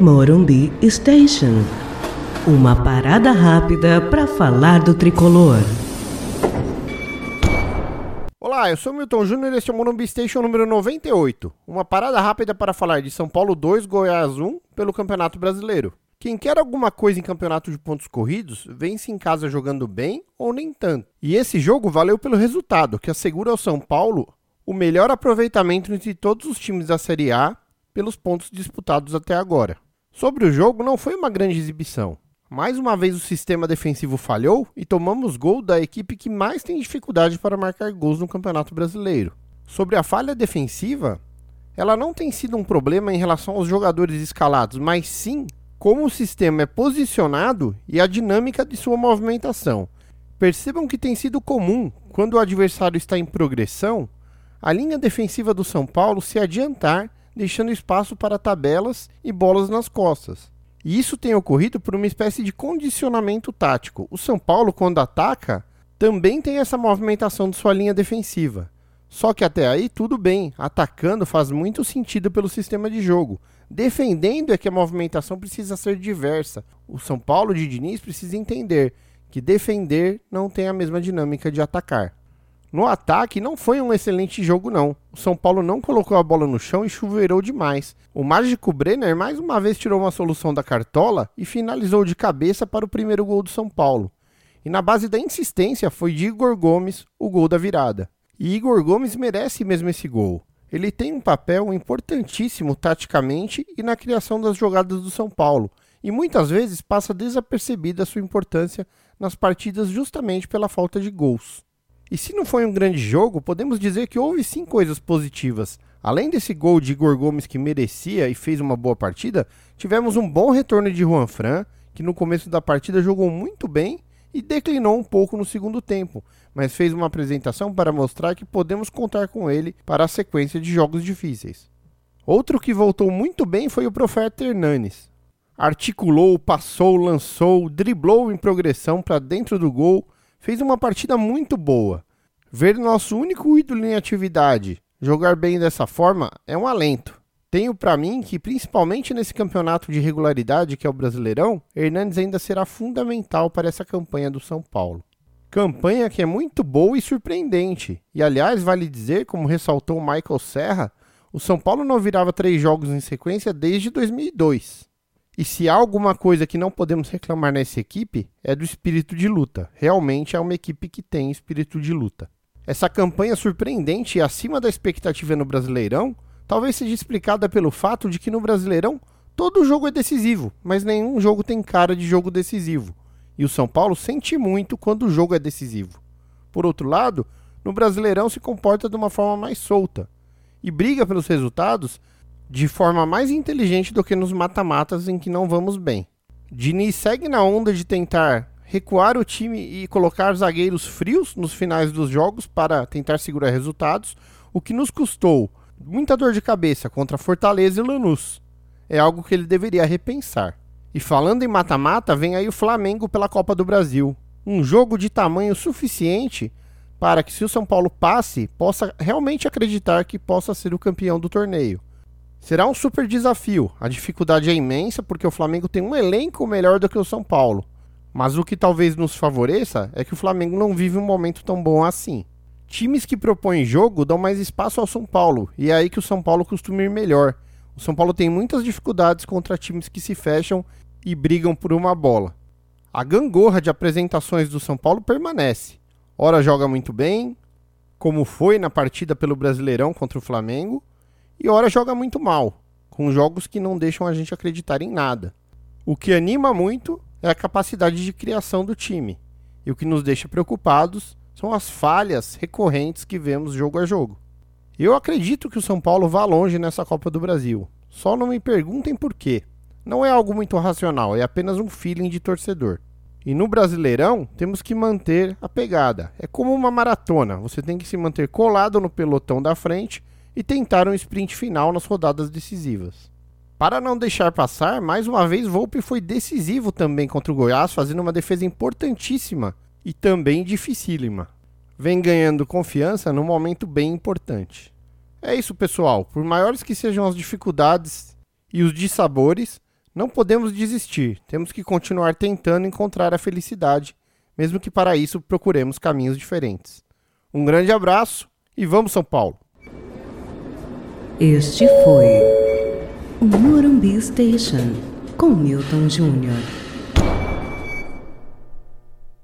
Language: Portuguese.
Morumbi Station. Uma parada rápida para falar do tricolor. Olá, eu sou Milton Júnior e este é o Morumbi Station número 98. Uma parada rápida para falar de São Paulo 2, Goiás 1 pelo Campeonato Brasileiro. Quem quer alguma coisa em campeonato de pontos corridos, vence em casa jogando bem ou nem tanto. E esse jogo valeu pelo resultado, que assegura ao São Paulo o melhor aproveitamento entre todos os times da Série A pelos pontos disputados até agora. Sobre o jogo, não foi uma grande exibição. Mais uma vez o sistema defensivo falhou e tomamos gol da equipe que mais tem dificuldade para marcar gols no Campeonato Brasileiro. Sobre a falha defensiva, ela não tem sido um problema em relação aos jogadores escalados, mas sim como o sistema é posicionado e a dinâmica de sua movimentação. Percebam que tem sido comum, quando o adversário está em progressão, a linha defensiva do São Paulo se adiantar, deixando espaço para tabelas e bolas nas costas. E isso tem ocorrido por uma espécie de condicionamento tático. O São Paulo, quando ataca, também tem essa movimentação de sua linha defensiva. Só que até aí tudo bem, atacando faz muito sentido pelo sistema de jogo. Defendendo é que a movimentação precisa ser diversa. O São Paulo de Diniz precisa entender que defender não tem a mesma dinâmica de atacar. No ataque, não foi um excelente jogo, não. O São Paulo não colocou a bola no chão e chuveirou demais. O mágico Brenner mais uma vez tirou uma solução da cartola e finalizou de cabeça para o primeiro gol do São Paulo. E na base da insistência foi de Igor Gomes o gol da virada. E Igor Gomes merece mesmo esse gol. Ele tem um papel importantíssimo taticamente e na criação das jogadas do São Paulo, e muitas vezes passa desapercebida a sua importância nas partidas justamente pela falta de gols. E se não foi um grande jogo, podemos dizer que houve sim coisas positivas. Além desse gol de Igor Gomes que merecia e fez uma boa partida, tivemos um bom retorno de Juan Fran, que no começo da partida jogou muito bem e declinou um pouco no segundo tempo, mas fez uma apresentação para mostrar que podemos contar com ele para a sequência de jogos difíceis. Outro que voltou muito bem foi o Profeta Hernanes. Articulou, passou, lançou, driblou em progressão para dentro do gol fez uma partida muito boa. Ver nosso único ídolo em atividade jogar bem dessa forma é um alento. Tenho para mim que, principalmente nesse campeonato de regularidade que é o Brasileirão, Hernandes ainda será fundamental para essa campanha do São Paulo. Campanha que é muito boa e surpreendente. E aliás, vale dizer, como ressaltou Michael Serra, o São Paulo não virava três jogos em sequência desde 2002. E se há alguma coisa que não podemos reclamar nessa equipe, é do espírito de luta. Realmente é uma equipe que tem espírito de luta. Essa campanha surpreendente e acima da expectativa no Brasileirão talvez seja explicada pelo fato de que no Brasileirão todo jogo é decisivo, mas nenhum jogo tem cara de jogo decisivo. E o São Paulo sente muito quando o jogo é decisivo. Por outro lado, no Brasileirão se comporta de uma forma mais solta e briga pelos resultados de forma mais inteligente do que nos mata-matas em que não vamos bem. Diniz segue na onda de tentar recuar o time e colocar zagueiros frios nos finais dos jogos para tentar segurar resultados, o que nos custou muita dor de cabeça contra Fortaleza e Lanús. É algo que ele deveria repensar. E falando em mata-mata, vem aí o Flamengo pela Copa do Brasil. Um jogo de tamanho suficiente para que, se o São Paulo passe, possa realmente acreditar que possa ser o campeão do torneio. Será um super desafio. A dificuldade é imensa porque o Flamengo tem um elenco melhor do que o São Paulo. Mas o que talvez nos favoreça é que o Flamengo não vive um momento tão bom assim. Times que propõem jogo dão mais espaço ao São Paulo, e é aí que o São Paulo costuma ir melhor. O São Paulo tem muitas dificuldades contra times que se fecham e brigam por uma bola. A gangorra de apresentações do São Paulo permanece. Ora joga muito bem, como foi na partida pelo Brasileirão contra o Flamengo, e ora joga muito mal, com jogos que não deixam a gente acreditar em nada. O que anima muito é a capacidade de criação do time, e o que nos deixa preocupados são as falhas recorrentes que vemos jogo a jogo. Eu acredito que o São Paulo vá longe nessa Copa do Brasil. Só não me perguntem por quê. Não é algo muito racional, é apenas um feeling de torcedor. E no Brasileirão, temos que manter a pegada. É como uma maratona, você tem que se manter colado no pelotão da frente e tentaram um sprint final nas rodadas decisivas. Para não deixar passar, mais uma vez Volpe foi decisivo também contra o Goiás, fazendo uma defesa importantíssima e também dificílima. Vem ganhando confiança num momento bem importante. É isso, pessoal. Por maiores que sejam as dificuldades e os dissabores, Não podemos desistir, temos que continuar tentando encontrar a felicidade, mesmo que para isso procuremos caminhos diferentes. Um grande abraço e vamos, São Paulo! Este foi o Morumbi Station com Milton Júnior.